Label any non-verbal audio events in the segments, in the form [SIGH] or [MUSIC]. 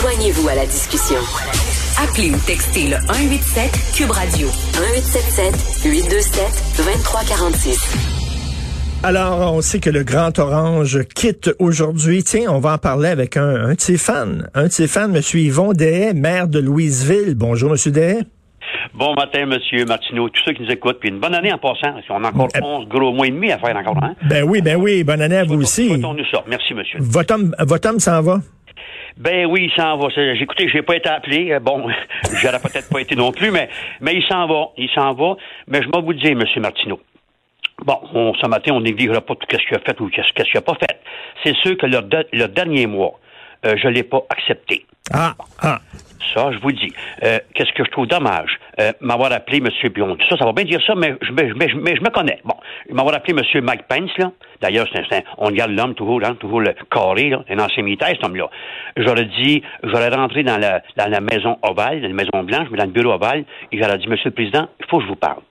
Joignez-vous à la discussion. Appelez ou textez le 187 Cube Radio 1877 827 2346. Alors, on sait que le Grand Orange quitte aujourd'hui. Tiens, on va en parler avec un, un de ses fans. Un de ses fans, M. Yvon Dehaye, maire de Louisville. Bonjour, M. Dehaye. Bon matin, Monsieur Martineau, tous ceux qui nous écoutent, puis une bonne année en passant. On a encore 11 gros mois et demi à faire encore, hein? Ben oui, ben oui, bonne année à vous aussi. nous ça. Merci, monsieur. Votre homme, votre homme s'en va? Ben oui, il s'en va. Écouté, j'ai pas été appelé. Euh, bon, [LAUGHS] j'aurais peut-être pas été non plus, mais, mais il s'en va. Il s'en va. Mais je vais vous dire, Monsieur Martineau. Bon, on, ce matin, on négligera pas tout ce qu'il a fait ou ce qu'il a pas fait. C'est sûr que le, le dernier mois, euh, je l'ai pas accepté. Ah, ah. Ça, je vous dis. Euh, qu'est-ce que je trouve dommage? Euh, m'avoir appelé M. Bion. Ça, ça va bien dire ça, mais je, mais, je me connais. Bon, m'avoir appelé M. Mike Pence, là. D'ailleurs, c'est, on garde l'homme toujours, là, toujours le carré, là, un ancien militaire, cet homme-là. J'aurais dit, j'aurais rentré dans la, dans la maison ovale, dans la maison blanche, mais dans le bureau ovale, et j'aurais dit, Monsieur le Président, il faut que je vous parle.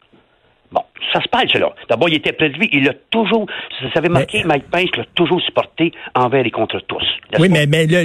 Ça se parle, cela. D'abord, il était près de lui. Il a toujours, vous savez, marqué, Mike Pence l'a toujours supporté envers et contre tous. Oui, mais, mais, là,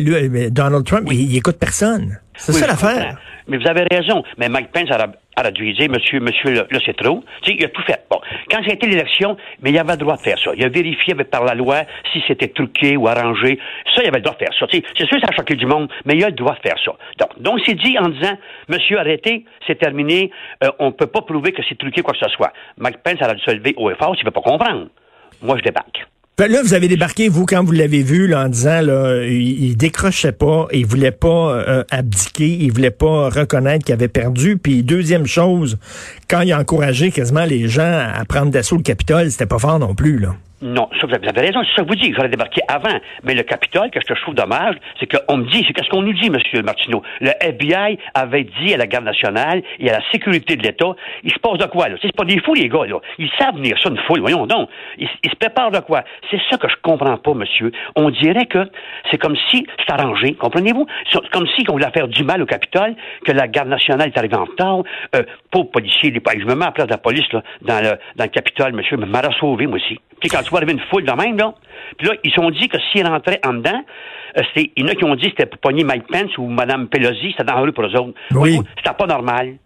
Donald Trump, il, il écoute personne. C'est ça l'affaire. Mais vous avez raison. Mais Mike Pence a, dû dire, monsieur, monsieur, là, c'est trop. Tu sais, il a tout fait. Bon. Quand été l'élection, mais il avait le droit de faire ça. Il a vérifié par la loi si c'était truqué ou arrangé. Ça, il avait le droit de faire ça. C'est sûr, ça a choqué du monde, mais il a le droit de faire ça. Donc, donc c'est dit en disant, monsieur, arrêtez, c'est terminé, euh, on ne peut pas prouver que c'est truqué quoi que ce soit. Mike Pence a dû se lever au effort s'il ne veut pas comprendre. Moi, je débarque. Là, vous avez débarqué, vous, quand vous l'avez vu, là, en disant, là, il, décrochait pas, il voulait pas euh, abdiquer, il voulait pas reconnaître qu'il avait perdu. Puis deuxième chose, quand il a encouragé quasiment les gens à prendre d'assaut le Capitole, c'était pas fort non plus, là. Non, ça, vous avez raison, c'est ça que vous dites. J'aurais débarqué avant. Mais le Capitole, que je trouve dommage, c'est qu'on me dit, c'est qu'est-ce qu'on nous dit, M. Martineau? Le FBI avait dit à la garde nationale et à la sécurité de l'État, il se passe de quoi, là? C'est pas des fous, les gars, là. Ils savent venir ça, une foule, voyons donc. Ils, se préparent de quoi? C'est ça que je comprends pas, monsieur. On dirait que c'est comme si c'est arrangé, comprenez-vous? C'est comme si on voulait faire du mal au Capitole, que la garde nationale est arrivée en retard, euh, pauvres policiers, les, je me mets à la place de la police, là, dans le, dans le Capitole, monsieur, me m'a sauvé, moi aussi. Puis quand tu vois arriver une foule de même, là, puis là, ils se sont dit que s'ils rentraient en dedans, euh, il y en a qui ont dit que c'était pour pogner Mike Pence ou Mme Pelosi, c'était dans la rue pour eux autres. Oui. C'était pas normal.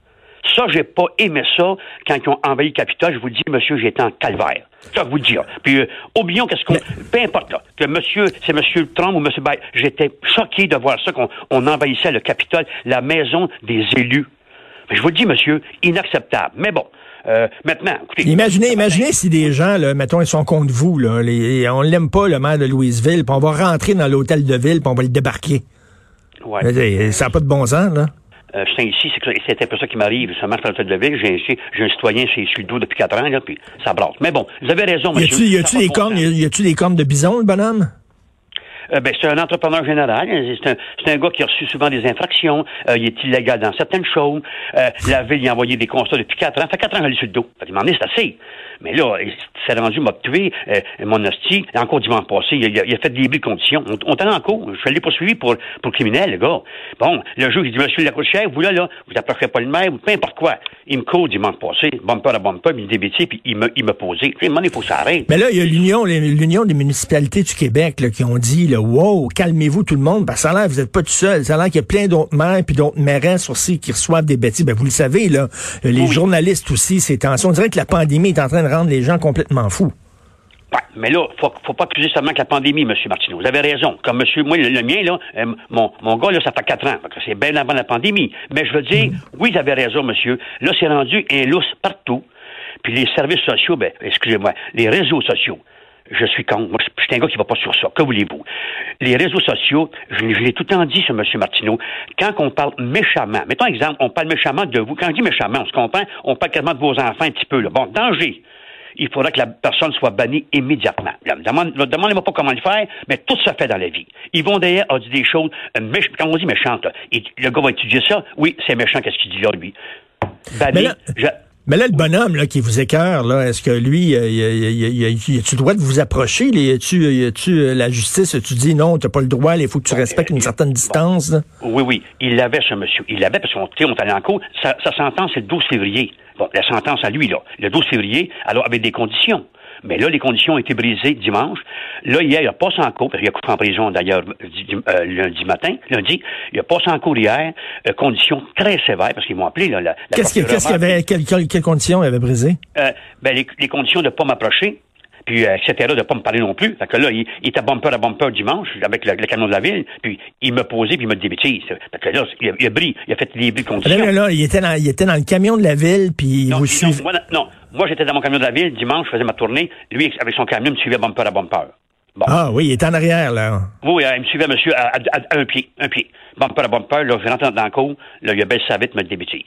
Ça, j'ai pas aimé ça quand ils ont envahi le Capitole. Je vous dis, monsieur, j'étais en calvaire. Ça, vous dire. Puis, euh, oublions qu'est-ce qu'on. Peu importe, là. Que monsieur, c'est monsieur Trump ou monsieur Biden. J'étais choqué de voir ça, qu'on on envahissait le Capitole, la maison des élus. Mais je vous dis, monsieur, inacceptable. Mais bon. Euh, maintenant, écoutez, Imaginez, imaginez si des gens, là, mettons, ils sont contre vous, là, les, on l'aime pas, le maire de Louisville, puis on va rentrer dans l'hôtel de ville, puis on va le débarquer. Ouais. Ça n'a pas de bon sens, là. Euh, je suis ici, c'est un peu ça qui m'arrive. Ça marche dans l'hôtel de ville. J'ai un citoyen chez, le dos depuis quatre ans, là, puis ça brasse. Mais bon, vous avez raison, monsieur. Y a-tu des cornes, y a-tu des cornes de bison, le bonhomme? Euh, ben, c'est un entrepreneur général. C'est un, gars qui a reçu souvent des infractions. Euh, il est illégal dans certaines choses. Euh, la ville lui a envoyé des constats depuis quatre ans. Ça fait quatre ans qu'il est sur le dos. Dit, c'est assez. Mais là, il s'est rendu, m'a tué, mon hostie. Encore dimanche passé, il a, il a fait des de conditions. On, on en cours. Je suis allé poursuivi pour, pour criminel, le gars. Bon, le juge, il dit, monsieur Lacouchère, vous là, là, vous approcherez pas le maire, ou peu importe quoi? Il me court dimanche passé, bumper à bumper, il me débêtit, puis il me, il me posait. Il m'a dit, faut s'arrêter. Mais là, il y a l'Union, l'Union des municipalités du Québec, là, qui ont dit, là, wow, calmez-vous tout le monde, parce que ça a l'air, vous n'êtes pas tout seul. Ça a l'air qu'il y a plein d'autres maires puis d'autres mairesses aussi qui reçoivent des bêtises. Ben, vous le savez, là, les journalistes aussi, c'est tension. On dirait que la pandémie est en train de rendre les gens complètement fous. Mais là, faut, faut pas accuser seulement que la pandémie, M. Martineau. Vous avez raison. Comme monsieur, moi, le, mien, là, euh, mon, mon gars, là, ça fait quatre ans. C'est bien avant la pandémie. Mais je veux dire, oui, vous avez raison, monsieur. Là, c'est rendu un lousse partout. Puis les services sociaux, ben, excusez-moi, les réseaux sociaux je suis contre. Moi, je suis un gars qui va pas sur ça. Que voulez-vous? Les réseaux sociaux, je, l'ai tout le temps dit, ce M. Martineau, quand on parle méchamment, mettons exemple, on parle méchamment de vous. Quand on dit méchamment, on se comprend, on parle quasiment de vos enfants un petit peu. Bon, danger. Il faudra que la personne soit bannie immédiatement. Demandez-moi pas comment le faire, mais tout se fait dans la vie. Ils vont d'ailleurs a dit des choses, euh, quand on dit méchantes, le gars va étudier ça. Oui, c'est méchant, qu'est-ce qu'il dit là, lui? Banni, mais là, le bonhomme là, qui vous écœure, là, est-ce que lui, euh, y a-tu le droit de vous approcher? Y a-tu euh, la justice, tu dis non, t'as pas le droit, il faut que tu respectes une certaine distance? Oui, oui, il l'avait, ce monsieur. Il l'avait parce qu'on on allait en cours. Sa, sentence, c'est le 12 février. Bon, la sentence à lui, là, le 12 février, alors avec des conditions. Mais là, les conditions ont été brisées dimanche. Là, hier, il a passé en cours, parce qu'il a couché en prison d'ailleurs euh, lundi matin, lundi. Il a passé en cours hier, euh, conditions très sévères, parce qu'ils m'ont appelé. Là, la, qu'est-ce qu'il qu avait, quelles quelle conditions il avait brisées? Euh, ben, les, les, conditions de ne pas m'approcher, puis euh, etc., de pas me parler non plus. Fait que là, il, il était bumper à bumper dimanche avec le, le canon de la ville, puis il me posait, puis il me dit bêtises. Fait que là, il a, il a bris, il a fait des bris conditions. Là, là, là, il était dans, il était dans le camion de la ville, puis non, vous non, suivez... Moi, non, moi, j'étais dans mon camion de la ville, dimanche, je faisais ma tournée, lui, avec son camion, me suivait bumper à bumper. Bon. Ah oui, il est en arrière, là. Oui, il me suivait, monsieur, à, à, à, un pied, un pied. Bumper à bumper, là, je rentre dans le cours, là, il a baissé sa vite, me dit des bêtises.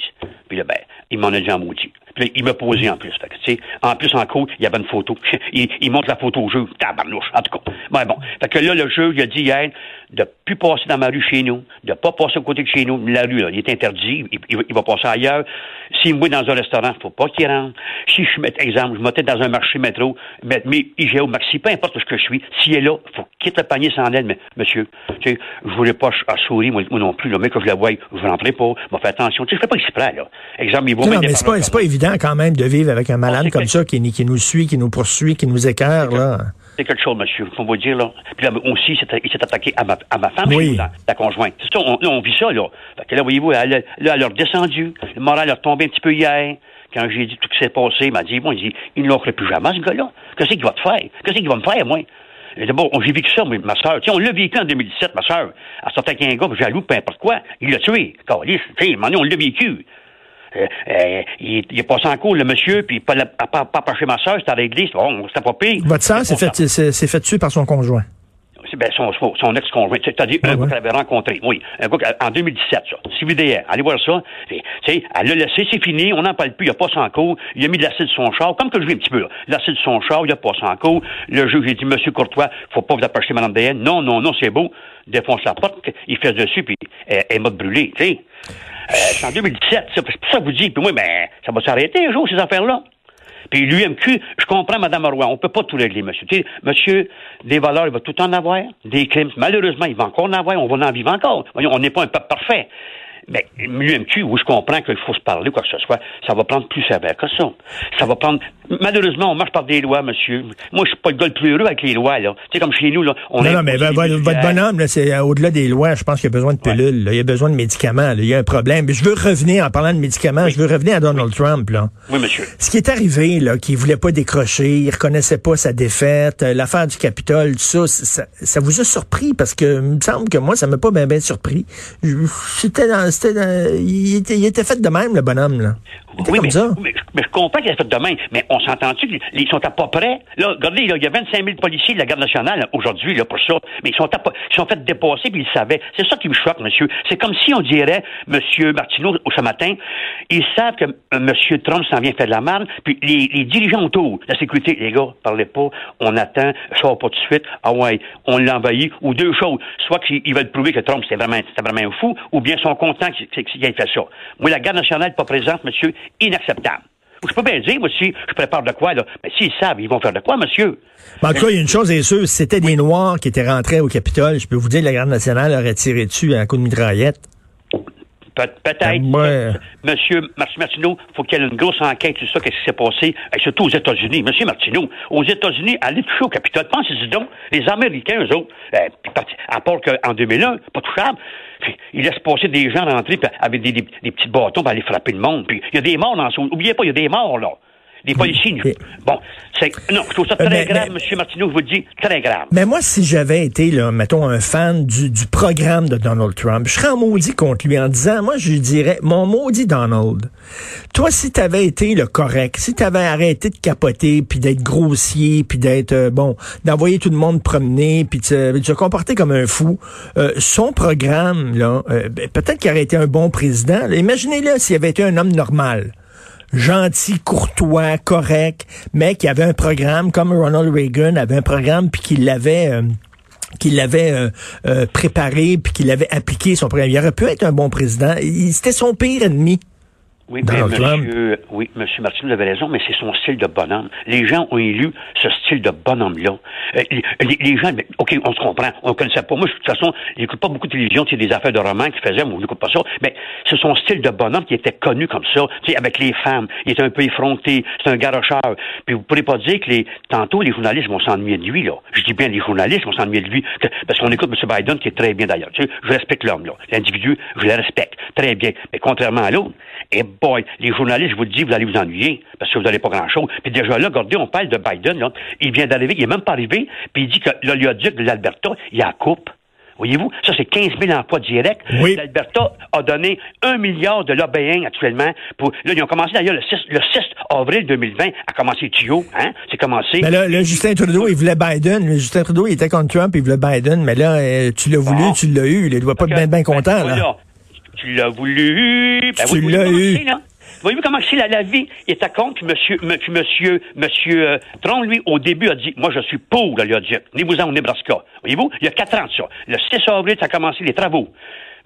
Puis là, ben, il m'en a dit en maudit. Puis là, il m'a posé en plus. Fait que, tu sais, en plus, en cours, il y avait une photo. [LAUGHS] il, il montre la photo au jeu. Tabarnouche. En tout cas. Ben, bon. Fait que là, le jeu, il a dit hier de plus passer dans ma rue chez nous, de pas passer à côté de chez nous. La rue, là, il est interdit. Il, il, il va passer ailleurs. S'il me voit dans un restaurant, faut pas qu'il rentre. Si je mets, exemple, je m'étais dans un marché métro, mais, mais IGA Maxi, peu importe ce que je suis, s'il est là, faut qu'il quitte le panier sans aide. Mais, monsieur, tu sais, je voulais pas à sourire, moi, moi non plus, là, mais que je la voie, je rentrerai pas, je vais faire attention. Tu sais, je fais pas exprès, là. Exemple, il vaut non, mais c'est pas, pas évident quand même de vivre avec un malade comme ça qui, qui, nous suit, qui nous poursuit, qui nous écœure, là. C'est quelque chose, monsieur, faut vous dire, là. Puis là, aussi, il s'est attaqué à ma, à ma femme, oui. la, la conjointe. C'est ça, on, on, vit ça, là. Fait que là, voyez-vous, elle, là, elle a redescendu. Le moral a retombé un petit peu hier. Quand j'ai dit tout ce qui s'est passé, il m'a dit, bon, il dit, il ne l'aurait plus jamais, ce gars-là. Qu'est-ce qu'il va te faire? Qu'est-ce qu'il va me faire, moi? D'abord, j'ai vécu ça, mais ma soeur. on l'a vécu en 2017, ma soeur. Elle sortait avec un gars, jaloux, peu importe quoi. Il l'a tué. Calice, tu sais, on l'a vécu. Euh, euh, il, il, est passé en cours, le monsieur, puis pas, pas, pas, pas approché ma soeur, c'était réglé, bon, c'était pas pire. Votre soeur s'est fait, s'est fait tuer par son conjoint. Ben, son, son ex-conjoint, c'est-à-dire Ah un gars qu'elle avait rencontré, oui, un gars en 2017, ça, CVDR, allez voir ça, elle l'a laissé, c'est fini, on n'en parle plus, il a pas en cours, il a mis de l'acide sur son char, comme que je vis un petit peu, là, l'acide sur son char, il a pas en cours, le juge, j'ai dit, monsieur Courtois, faut pas vous approcher Mme DN, non, non, non, c'est beau, défonce la porte, il fait dessus, puis elle, elle m'a brûlé, tu sais. Euh, c'est en 2017, c'est pour ça que vous dites, puis moi, ben, ça va s'arrêter un jour, ces affaires-là. Puis l'UMQ, je comprends, Mme Roy, on peut pas tout régler, monsieur. Monsieur, des valeurs, il va tout en avoir. Des crimes, malheureusement, il va encore en avoir. On va en vivre encore. On n'est pas un peuple parfait. Mais l'UMQ, où je comprends qu'il faut se parler, quoi que ce soit, ça va prendre plus sévère que ça. Ça va prendre... Malheureusement, on marche par des lois, monsieur. Moi, je suis pas le gars le plus heureux avec les lois, là. Tu sais, comme chez nous, là, on Non, non, mais votre, votre bonhomme, là, c'est au-delà des lois, je pense qu'il y a besoin de pilules, ouais. il y a besoin de médicaments, là. il y a un problème. Mais je veux revenir, en parlant de médicaments, oui. je veux revenir à Donald oui. Trump, là. Oui, monsieur. Ce qui est arrivé, là, qu'il voulait pas décrocher, il reconnaissait pas sa défaite, l'affaire du Capitole, tout ça, ça, ça, vous a surpris, parce que, il me semble que moi, ça m'a pas bien, bien surpris. C'était dans, c'était il était, il était fait de même, le bonhomme, là. Oui, mais, mais, mais, je comprends qu'il est fait de même, mais on s'entend-tu qu'ils sont à pas près? Là, regardez, là, il y a 25 000 policiers de la Garde nationale aujourd'hui là, pour ça, mais ils sont, à, ils sont fait dépasser puis ils le savaient. C'est ça qui me choque, monsieur. C'est comme si on dirait, monsieur Martineau, ce matin, ils savent que euh, monsieur Trump s'en vient faire de la merde, puis les, les, dirigeants autour, la sécurité, les gars, parlez pas, on attend, ça va pas tout de suite, ah ouais, on l'envahit, ou deux choses. Soit qu'ils veulent prouver que Trump, c'est vraiment, c'est vraiment un fou, ou bien ils sont contents ça. Moi, la Garde nationale pas présente, monsieur, inacceptable. Je peux bien dire, moi, si je prépare de quoi, là. Mais s'ils savent, ils vont faire de quoi, monsieur? Ben, en tout cas, il y a une chose est sûre, c'était des Noirs qui étaient rentrés au Capitole, je peux vous dire que la Garde nationale aurait tiré dessus à un coup de mitraillette. Pe peut-être. Ouais. Monsieur Martineau, faut qu'il y ait une grosse enquête sur ça, qu'est-ce qui s'est passé, et surtout aux États-Unis. Monsieur Martineau, aux États-Unis, allez toucher au Capitole. Pensez-y donc, les Américains, eux autres, euh, à part qu'en 2001, pas touchable, ils laissent passer des gens rentrer avec des, des, des petits bâtons pour aller frapper le monde. Puis il y a des morts dans ce... Oubliez pas, il y a des morts, là. Des policiers. Bon, c'est non, je trouve ça très mais, grave, mais, M. Martineau, je vous le dis, très grave. Mais moi, si j'avais été, là, mettons, un fan du, du programme de Donald Trump, je serais en maudit contre lui en disant, moi, je lui dirais, mon maudit Donald, toi, si t'avais été le correct, si t'avais arrêté de capoter, puis d'être grossier, puis d'être, euh, bon, d'envoyer tout le monde promener, puis de se comporter comme un fou, euh, son programme, là, euh, peut-être qu'il aurait été un bon président. Imaginez-le s'il avait été un homme normal gentil, courtois, correct, mais qui avait un programme comme Ronald Reagan avait un programme puis qu'il l'avait euh, l'avait euh, euh, préparé puis qu'il avait appliqué son programme. Il aurait pu être un bon président. C'était son pire ennemi. Oui, mais monsieur, oui, monsieur Martin, vous avez raison, mais c'est son style de bonhomme. Les gens ont élu ce style de bonhomme-là. Euh, les, gens, mais, OK, on se comprend, on ne connaissait pas. Moi, de toute façon, j'écoute pas beaucoup de télévision, c'est des affaires de romans qu'il faisait, moi, je n'écoute pas ça. Mais c'est son style de bonhomme qui était connu comme ça, tu sais, avec les femmes. Il était un peu effronté, c'est un garocheur. Puis vous pourrez pas dire que les, tantôt, les journalistes vont s'ennuyer de lui, là. Je dis bien les journalistes vont s'ennuyer de lui, parce qu'on écoute M. Biden, qui est très bien d'ailleurs. Tu sais, je respecte l'homme, là. L'individu, je le respecte. Très bien. Mais contrairement à l'autre, et boy, les journalistes, je vous le dis, vous allez vous ennuyer parce que vous n'allez pas grand-chose. Puis déjà là, regardez, on parle de Biden. Là. Il vient d'arriver, il n'est même pas arrivé, puis il dit que l'oléoduc de l'Alberta, il a coupe. Voyez-vous, ça c'est 15 000 emplois directs. Oui. L'Alberta a donné un milliard de lobbying actuellement. Pour, là, ils ont commencé d'ailleurs le 6, le 6 avril 2020 à commencer tuyau. Hein? C'est commencé. Mais là, Justin Trudeau, il voulait Biden. Justin Trudeau, il était contre Trump, il voulait Biden. Mais là, euh, tu l'as voulu, tu l'as eu. Il ne doit pas être bien, bien content. Ben, là. Tu l'as voulu. Ben, tu l'as eu. Voyez-vous comment c'est la, vie? Est à compte que monsieur, monsieur, monsieur euh, Tron, lui, au début, a dit, moi, je suis pour l'oléoduc. Venez-vous-en au Nebraska. Voyez-vous? Il y a quatre ans de ça. Le 6 avril, ça a commencé les travaux.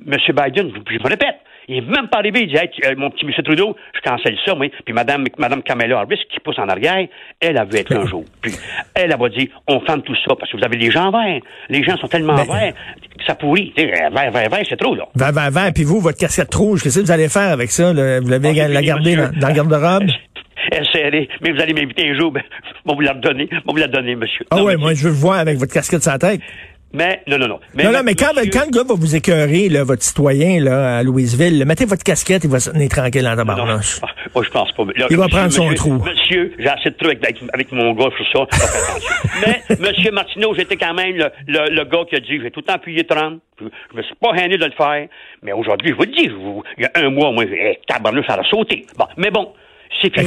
Monsieur Biden, je me répète, il est même pas arrivé. Il dit, euh, mon petit monsieur Trudeau, je cancelle ça, moi. Puis madame, madame Kamala Harris, qui pousse en arrière, elle a vu être un jour. Puis elle, a dit, on ferme tout ça parce que vous avez les gens verts. Les gens sont tellement ben, verts que ça pourrit. Vert, vert, vert, c'est trop, là. Vert, vert, vert. Puis vous, votre casquette rouge, qu'est-ce que vous allez faire avec ça? Là? Vous l'avez ah, la garder dans, dans le garde-robe? [LAUGHS] Elle serrée, mais vous allez m'inviter un jour, ben, bon, vous la donner, bon, vous la donner, monsieur. Ah ouais, moi, je veux le voir avec votre casquette sur la tête. Mais non, non, non. Mais non, non, mais quand, quand le gars va vous écœurer, là, votre citoyen là, à Louisville, mettez votre casquette, il va se tenir tranquille dans ta barnouche. moi, je pense pas. il va prendre son trou. Monsieur, j'ai assez de trucs avec, avec, mon gars sur ça. [LAUGHS] mais, monsieur Martineau, j'étais quand même le, le, gars qui a dit, j'ai tout le temps appuyé 30. Je, je me suis pas gêné de le faire. Mais aujourd'hui, je vous le dis, il y a un mois, moi, hey, tabarnouche, ça a sauté. Bon, mais bon,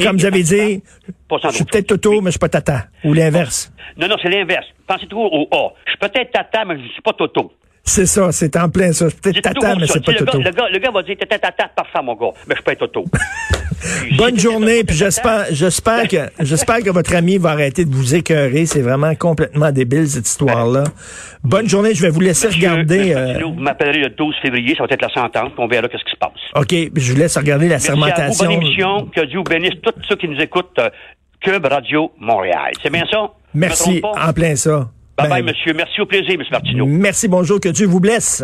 comme j'avais dit, je suis peut-être Toto, mais je suis pas Tata. Ou l'inverse. Non, non, c'est l'inverse. Pensez toujours au A. Je suis peut-être Tata, mais je ne suis pas Toto. C'est ça, c'est en plein ça. Peut-être Tata, mais c'est pas Toto. le, gars, le gars va dire Tata, Tata, parfait, mon gars. Mais je suis pas Toto. [LAUGHS] Bonne journée, puis j'espère, j'espère que, [LAUGHS] j'espère que votre ami va arrêter de vous écœurer. C'est vraiment complètement débile, cette histoire-là. Bonne journée, je vais vous laisser regarder. Euh... Vous m'appellerez le 12 février, ça va être la sentence, on verra qu'est-ce qui se passe. OK, je vous laisse regarder la sermentation. bonne émission, que Dieu vous bénisse tous ceux qui nous écoutent, euh, Cube Radio Montréal. C'est bien ça? Merci, en plein ça. Bye bye, ben, monsieur. Merci au plaisir, monsieur Martineau. Merci, bonjour, que Dieu vous blesse.